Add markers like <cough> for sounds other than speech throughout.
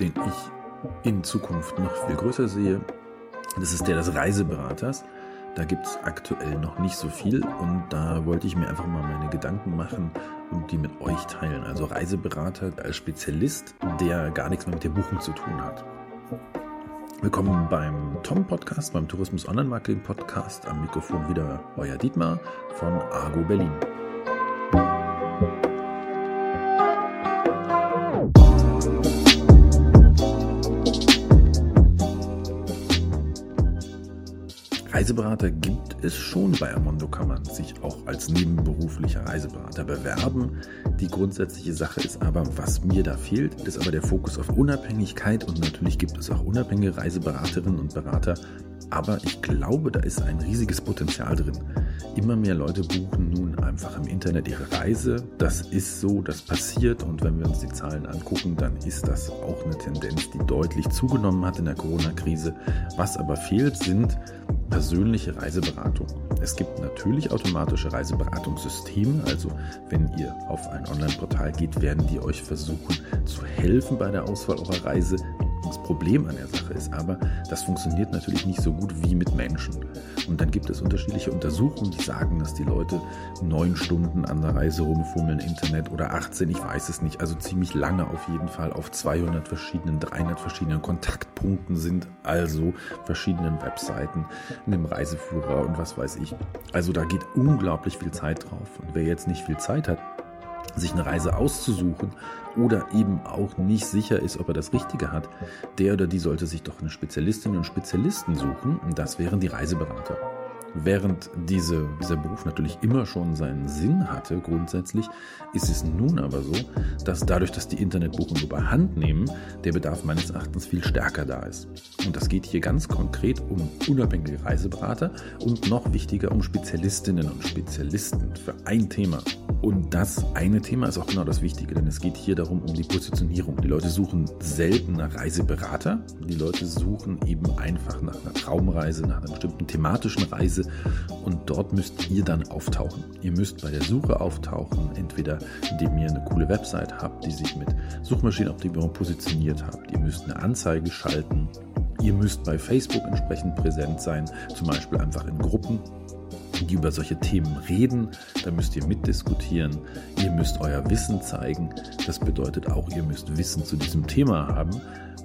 den ich in Zukunft noch viel größer sehe, das ist der des Reiseberaters. Da gibt es aktuell noch nicht so viel und da wollte ich mir einfach mal meine Gedanken machen und die mit euch teilen. Also Reiseberater als Spezialist, der gar nichts mehr mit der Buchung zu tun hat. Willkommen beim Tom Podcast, beim Tourismus Online Marketing Podcast. Am Mikrofon wieder euer Dietmar von Argo Berlin. Reiseberater gibt es schon. Bei Amondo kann man sich auch als nebenberuflicher Reiseberater bewerben. Die grundsätzliche Sache ist aber, was mir da fehlt, ist aber der Fokus auf Unabhängigkeit und natürlich gibt es auch unabhängige Reiseberaterinnen und Berater. Aber ich glaube, da ist ein riesiges Potenzial drin. Immer mehr Leute buchen nun einfach im Internet ihre Reise. Das ist so, das passiert und wenn wir uns die Zahlen angucken, dann ist das auch eine Tendenz, die deutlich zugenommen hat in der Corona-Krise. Was aber fehlt, sind persönliche Reiseberatung. Es gibt natürlich automatische Reiseberatungssysteme, also wenn ihr auf ein Online-Portal geht, werden die euch versuchen zu helfen bei der Auswahl eurer Reise. Problem an der Sache ist aber, das funktioniert natürlich nicht so gut wie mit Menschen. Und dann gibt es unterschiedliche Untersuchungen, die sagen, dass die Leute neun Stunden an der Reise rumfummeln Internet oder 18, ich weiß es nicht, also ziemlich lange auf jeden Fall auf 200 verschiedenen, 300 verschiedenen Kontaktpunkten sind, also verschiedenen Webseiten, einem Reiseführer und was weiß ich. Also da geht unglaublich viel Zeit drauf. Und wer jetzt nicht viel Zeit hat, sich eine Reise auszusuchen oder eben auch nicht sicher ist, ob er das Richtige hat, der oder die sollte sich doch eine Spezialistin und Spezialisten suchen. Und das wären die Reiseberater. Während diese, dieser Beruf natürlich immer schon seinen Sinn hatte, grundsätzlich, ist es nun aber so, dass dadurch, dass die Internetbuchungen überhand nehmen, der Bedarf meines Erachtens viel stärker da ist. Und das geht hier ganz konkret um unabhängige Reiseberater und noch wichtiger um Spezialistinnen und Spezialisten für ein Thema. Und das eine Thema ist auch genau das Wichtige, denn es geht hier darum, um die Positionierung. Die Leute suchen selten nach Reiseberater, die Leute suchen eben einfach nach einer Traumreise, nach einer bestimmten thematischen Reise, Reise und dort müsst ihr dann auftauchen. Ihr müsst bei der Suche auftauchen, entweder indem ihr eine coole Website habt, die sich mit Suchmaschinenoptimierung positioniert habt. Ihr müsst eine Anzeige schalten. Ihr müsst bei Facebook entsprechend präsent sein, zum Beispiel einfach in Gruppen die über solche Themen reden. Da müsst ihr mitdiskutieren. Ihr müsst euer Wissen zeigen. Das bedeutet auch, ihr müsst Wissen zu diesem Thema haben.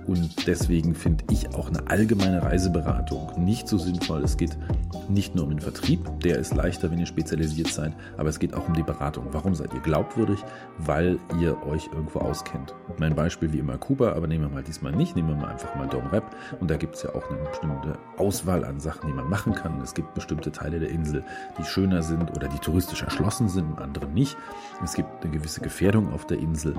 Und deswegen finde ich auch eine allgemeine Reiseberatung nicht so sinnvoll. Es geht nicht nur um den Vertrieb, der ist leichter, wenn ihr spezialisiert seid, aber es geht auch um die Beratung. Warum seid ihr glaubwürdig? Weil ihr euch irgendwo auskennt. Mein Beispiel wie immer Kuba, aber nehmen wir mal diesmal nicht, nehmen wir mal einfach mal Dom Rep. Und da gibt es ja auch eine bestimmte Auswahl an Sachen, die man machen kann. Es gibt bestimmte Teile der Insel, die schöner sind oder die touristisch erschlossen sind, andere nicht. Es gibt eine gewisse Gefährdung auf der Insel.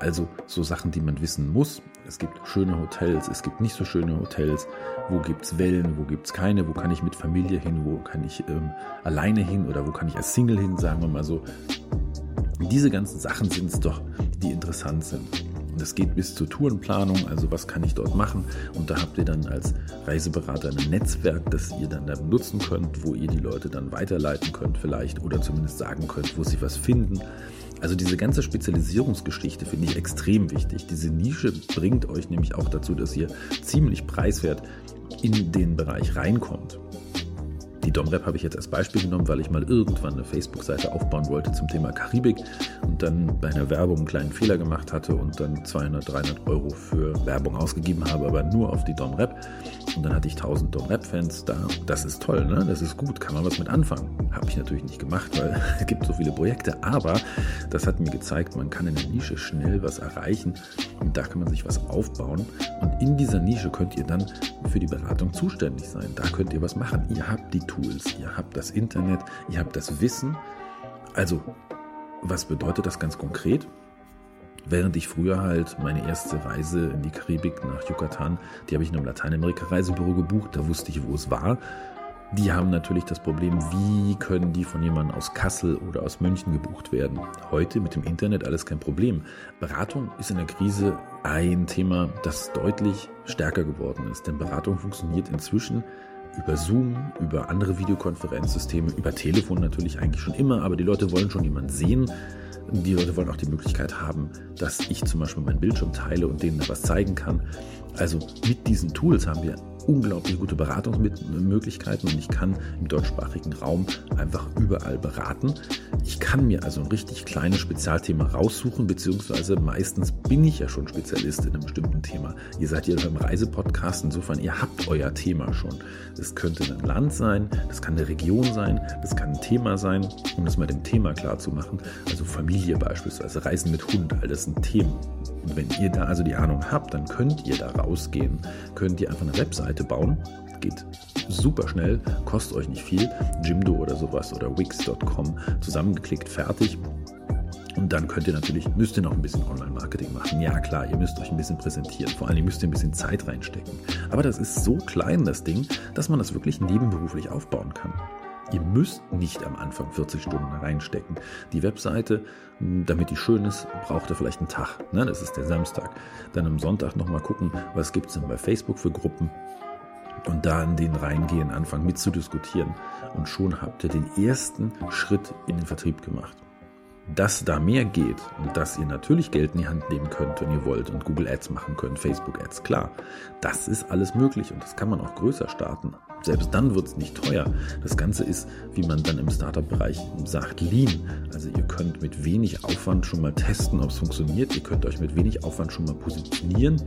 Also so Sachen, die man wissen muss. Es gibt schöne Hotels, es gibt nicht so schöne Hotels. Wo gibt es Wellen, wo gibt es keine? Wo kann ich mit Familie hin? Wo kann ich ähm, alleine hin? Oder wo kann ich als Single hin? Sagen wir mal so. Diese ganzen Sachen sind es doch, die interessant sind. Das geht bis zur Tourenplanung, also was kann ich dort machen. Und da habt ihr dann als Reiseberater ein Netzwerk, das ihr dann da nutzen könnt, wo ihr die Leute dann weiterleiten könnt vielleicht oder zumindest sagen könnt, wo sie was finden. Also diese ganze Spezialisierungsgeschichte finde ich extrem wichtig. Diese Nische bringt euch nämlich auch dazu, dass ihr ziemlich preiswert in den Bereich reinkommt. Die Domrep habe ich jetzt als Beispiel genommen, weil ich mal irgendwann eine Facebook-Seite aufbauen wollte zum Thema Karibik und dann bei einer Werbung einen kleinen Fehler gemacht hatte und dann 200, 300 Euro für Werbung ausgegeben habe, aber nur auf die Domrep. Und dann hatte ich 1000 Domrep-Fans da. Das ist toll, ne? Das ist gut, kann man was mit anfangen. Habe ich natürlich nicht gemacht, weil <laughs> es gibt so viele Projekte, aber das hat mir gezeigt, man kann in der Nische schnell was erreichen und da kann man sich was aufbauen. Und in dieser Nische könnt ihr dann für die Beratung zuständig sein. Da könnt ihr was machen. Ihr habt die Tools, ihr habt das Internet, ihr habt das Wissen. Also, was bedeutet das ganz konkret? Während ich früher halt meine erste Reise in die Karibik nach Yucatan, die habe ich in einem Lateinamerika-Reisebüro gebucht, da wusste ich, wo es war. Die haben natürlich das Problem, wie können die von jemandem aus Kassel oder aus München gebucht werden. Heute mit dem Internet alles kein Problem. Beratung ist in der Krise ein Thema, das deutlich stärker geworden ist. Denn Beratung funktioniert inzwischen über Zoom, über andere Videokonferenzsysteme, über Telefon natürlich eigentlich schon immer, aber die Leute wollen schon jemanden sehen. Die Leute wollen auch die Möglichkeit haben, dass ich zum Beispiel meinen Bildschirm teile und denen da was zeigen kann. Also mit diesen Tools haben wir unglaublich gute Beratungsmöglichkeiten und ich kann im deutschsprachigen Raum einfach überall beraten. Ich kann mir also ein richtig kleines Spezialthema raussuchen, beziehungsweise meistens bin ich ja schon Spezialist in einem bestimmten Thema. Ihr seid ja beim Reisepodcast, insofern ihr habt euer Thema schon. Das könnte ein Land sein, das kann eine Region sein, das kann ein Thema sein, um das mal dem Thema klar zu machen. Also Familie beispielsweise, Reisen mit Hund, all das sind Themen. Und wenn ihr da also die Ahnung habt, dann könnt ihr da rausgehen, könnt ihr einfach eine Webseite bauen. Geht super schnell, kostet euch nicht viel. Jimdo oder sowas oder Wix.com zusammengeklickt, fertig. Und dann könnt ihr natürlich, müsst ihr noch ein bisschen Online-Marketing machen. Ja klar, ihr müsst euch ein bisschen präsentieren. Vor allem müsst ihr ein bisschen Zeit reinstecken. Aber das ist so klein, das Ding, dass man das wirklich nebenberuflich aufbauen kann. Ihr müsst nicht am Anfang 40 Stunden reinstecken. Die Webseite, damit die schön ist, braucht ihr vielleicht einen Tag. Ne? Das ist der Samstag. Dann am Sonntag nochmal gucken, was gibt es denn bei Facebook für Gruppen. Und da in den reingehen, anfangen mitzudiskutieren. Und schon habt ihr den ersten Schritt in den Vertrieb gemacht dass da mehr geht und dass ihr natürlich Geld in die Hand nehmen könnt, wenn ihr wollt und Google Ads machen könnt, Facebook Ads, klar. Das ist alles möglich und das kann man auch größer starten. Selbst dann wird es nicht teuer. Das Ganze ist, wie man dann im Startup-Bereich sagt, lean. Also ihr könnt mit wenig Aufwand schon mal testen, ob es funktioniert. Ihr könnt euch mit wenig Aufwand schon mal positionieren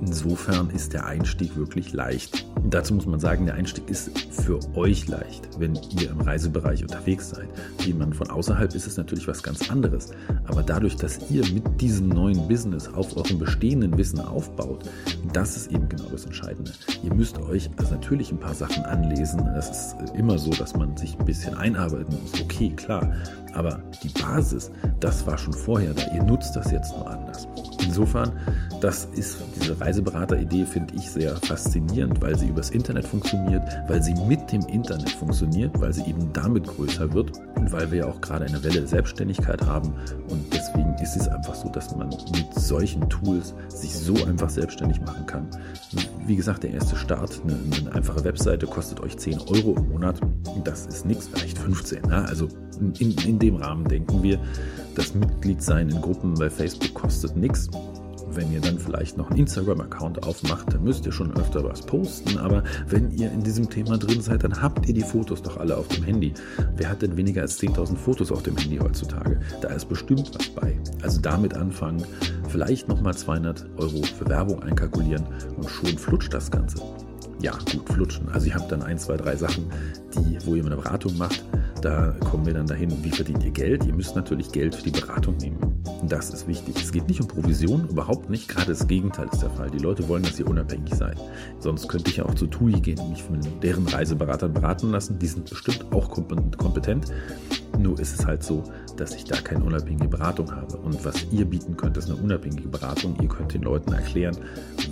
Insofern ist der Einstieg wirklich leicht. Dazu muss man sagen, der Einstieg ist für euch leicht, wenn ihr im Reisebereich unterwegs seid. Jemand von außerhalb ist es natürlich was ganz anderes. Aber dadurch, dass ihr mit diesem neuen Business auf eurem bestehenden Wissen aufbaut, das ist eben genau das Entscheidende. Ihr müsst euch also natürlich ein paar Sachen anlesen. Das ist immer so, dass man sich ein bisschen einarbeiten muss. Okay, klar. Aber die Basis, das war schon vorher da. Ihr nutzt das jetzt nur anders. Insofern, das ist diese Reiseberater-Idee, finde ich sehr faszinierend, weil sie übers Internet funktioniert, weil sie mit dem Internet funktioniert, weil sie eben damit größer wird und weil wir ja auch gerade eine Welle der Selbstständigkeit haben. Und deswegen ist es einfach so, dass man mit solchen Tools sich so einfach selbstständig machen kann. Wie gesagt, der erste Start, eine, eine einfache Webseite kostet euch 10 Euro im Monat. Das ist nichts, vielleicht 15. Ne? Also in, in dem Rahmen denken wir, das Mitgliedsein in Gruppen bei Facebook kostet nichts. Wenn ihr dann vielleicht noch einen Instagram-Account aufmacht, dann müsst ihr schon öfter was posten. Aber wenn ihr in diesem Thema drin seid, dann habt ihr die Fotos doch alle auf dem Handy. Wer hat denn weniger als 10.000 Fotos auf dem Handy heutzutage? Da ist bestimmt was bei. Also damit anfangen, vielleicht nochmal 200 Euro für Werbung einkalkulieren und schon flutscht das Ganze. Ja, gut, flutschen. Also ihr habt dann ein, zwei, drei Sachen, die, wo ihr eine Beratung macht da kommen wir dann dahin, wie verdient ihr Geld? Ihr müsst natürlich Geld für die Beratung nehmen. Das ist wichtig. Es geht nicht um Provision, überhaupt nicht. Gerade das Gegenteil ist der Fall. Die Leute wollen, dass ihr unabhängig seid. Sonst könnte ich ja auch zu TUI gehen und mich von deren Reiseberatern beraten lassen. Die sind bestimmt auch kompetent. Nur ist es halt so, dass ich da keine unabhängige Beratung habe. Und was ihr bieten könnt, ist eine unabhängige Beratung. Ihr könnt den Leuten erklären,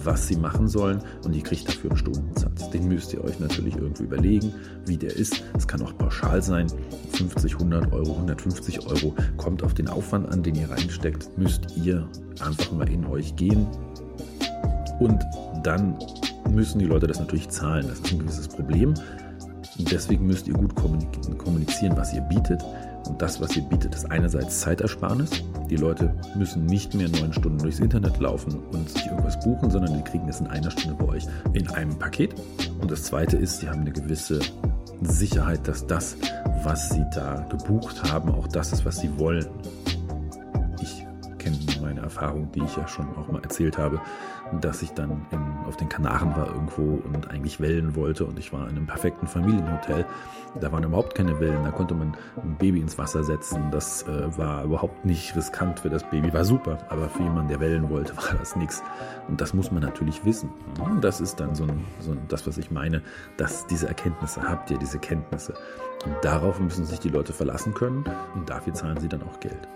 was sie machen sollen und ihr kriegt dafür einen Stundensatz. Den müsst ihr euch natürlich irgendwie überlegen, wie der ist. Es kann auch pauschal sein. 50, 100 Euro, 150 Euro. Kommt auf den Aufwand an, den ihr reinsteckt. Müsst ihr einfach mal in euch gehen. Und dann müssen die Leute das natürlich zahlen. Das ist ein gewisses Problem. Deswegen müsst ihr gut kommunizieren, was ihr bietet. Und das, was ihr bietet, ist einerseits Zeitersparnis. Die Leute müssen nicht mehr neun Stunden durchs Internet laufen und sich irgendwas buchen, sondern die kriegen es in einer Stunde bei euch in einem Paket. Und das zweite ist, sie haben eine gewisse Sicherheit, dass das, was sie da gebucht haben, auch das ist, was sie wollen. Ich kenne meine Erfahrung, die ich ja schon auch mal erzählt habe, dass ich dann in, auf den Kanaren war irgendwo und eigentlich Wellen wollte und ich war in einem perfekten Familienhotel. Da waren überhaupt keine Wellen, da konnte man ein Baby ins Wasser setzen. Das äh, war überhaupt nicht riskant für das Baby, war super, aber für jemanden, der Wellen wollte, <laughs> war das nichts. Und das muss man natürlich wissen. Und das ist dann so, ein, so ein, das, was ich meine, dass diese Erkenntnisse habt ihr, diese Kenntnisse. Und darauf müssen sich die Leute verlassen können und dafür zahlen sie dann auch Geld.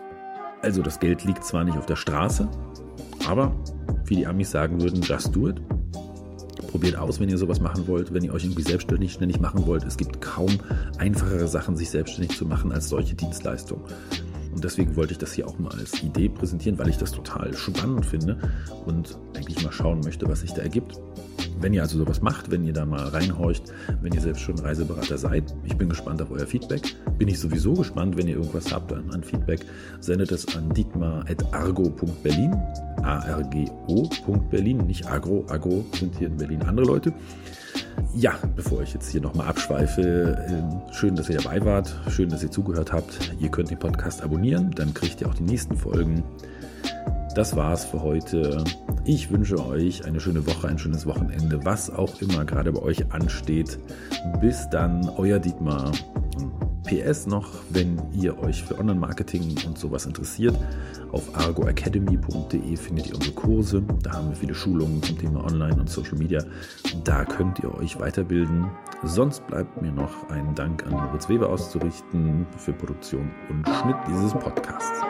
Also das Geld liegt zwar nicht auf der Straße, aber wie die Amis sagen würden, just do it. Probiert aus, wenn ihr sowas machen wollt, wenn ihr euch irgendwie selbstständig ständig machen wollt. Es gibt kaum einfachere Sachen, sich selbstständig zu machen als solche Dienstleistungen. Und deswegen wollte ich das hier auch mal als Idee präsentieren, weil ich das total spannend finde und eigentlich mal schauen möchte, was sich da ergibt. Wenn ihr also sowas macht, wenn ihr da mal reinhorcht, wenn ihr selbst schon Reiseberater seid, ich bin gespannt auf euer Feedback. Bin ich sowieso gespannt, wenn ihr irgendwas habt an, an Feedback, sendet es an dietmar.argo.berlin, A-R-G-O.berlin, nicht agro, agro sind hier in Berlin andere Leute. Ja, bevor ich jetzt hier nochmal abschweife, ähm, schön, dass ihr dabei wart, schön, dass ihr zugehört habt. Ihr könnt den Podcast abonnieren, dann kriegt ihr auch die nächsten Folgen. Das war's für heute. Ich wünsche euch eine schöne Woche, ein schönes Wochenende, was auch immer gerade bei euch ansteht. Bis dann, euer Dietmar. PS noch, wenn ihr euch für Online-Marketing und sowas interessiert, auf argoacademy.de findet ihr unsere Kurse. Da haben wir viele Schulungen zum Thema Online und Social Media. Da könnt ihr euch weiterbilden. Sonst bleibt mir noch ein Dank an Moritz Weber auszurichten für Produktion und Schnitt dieses Podcasts.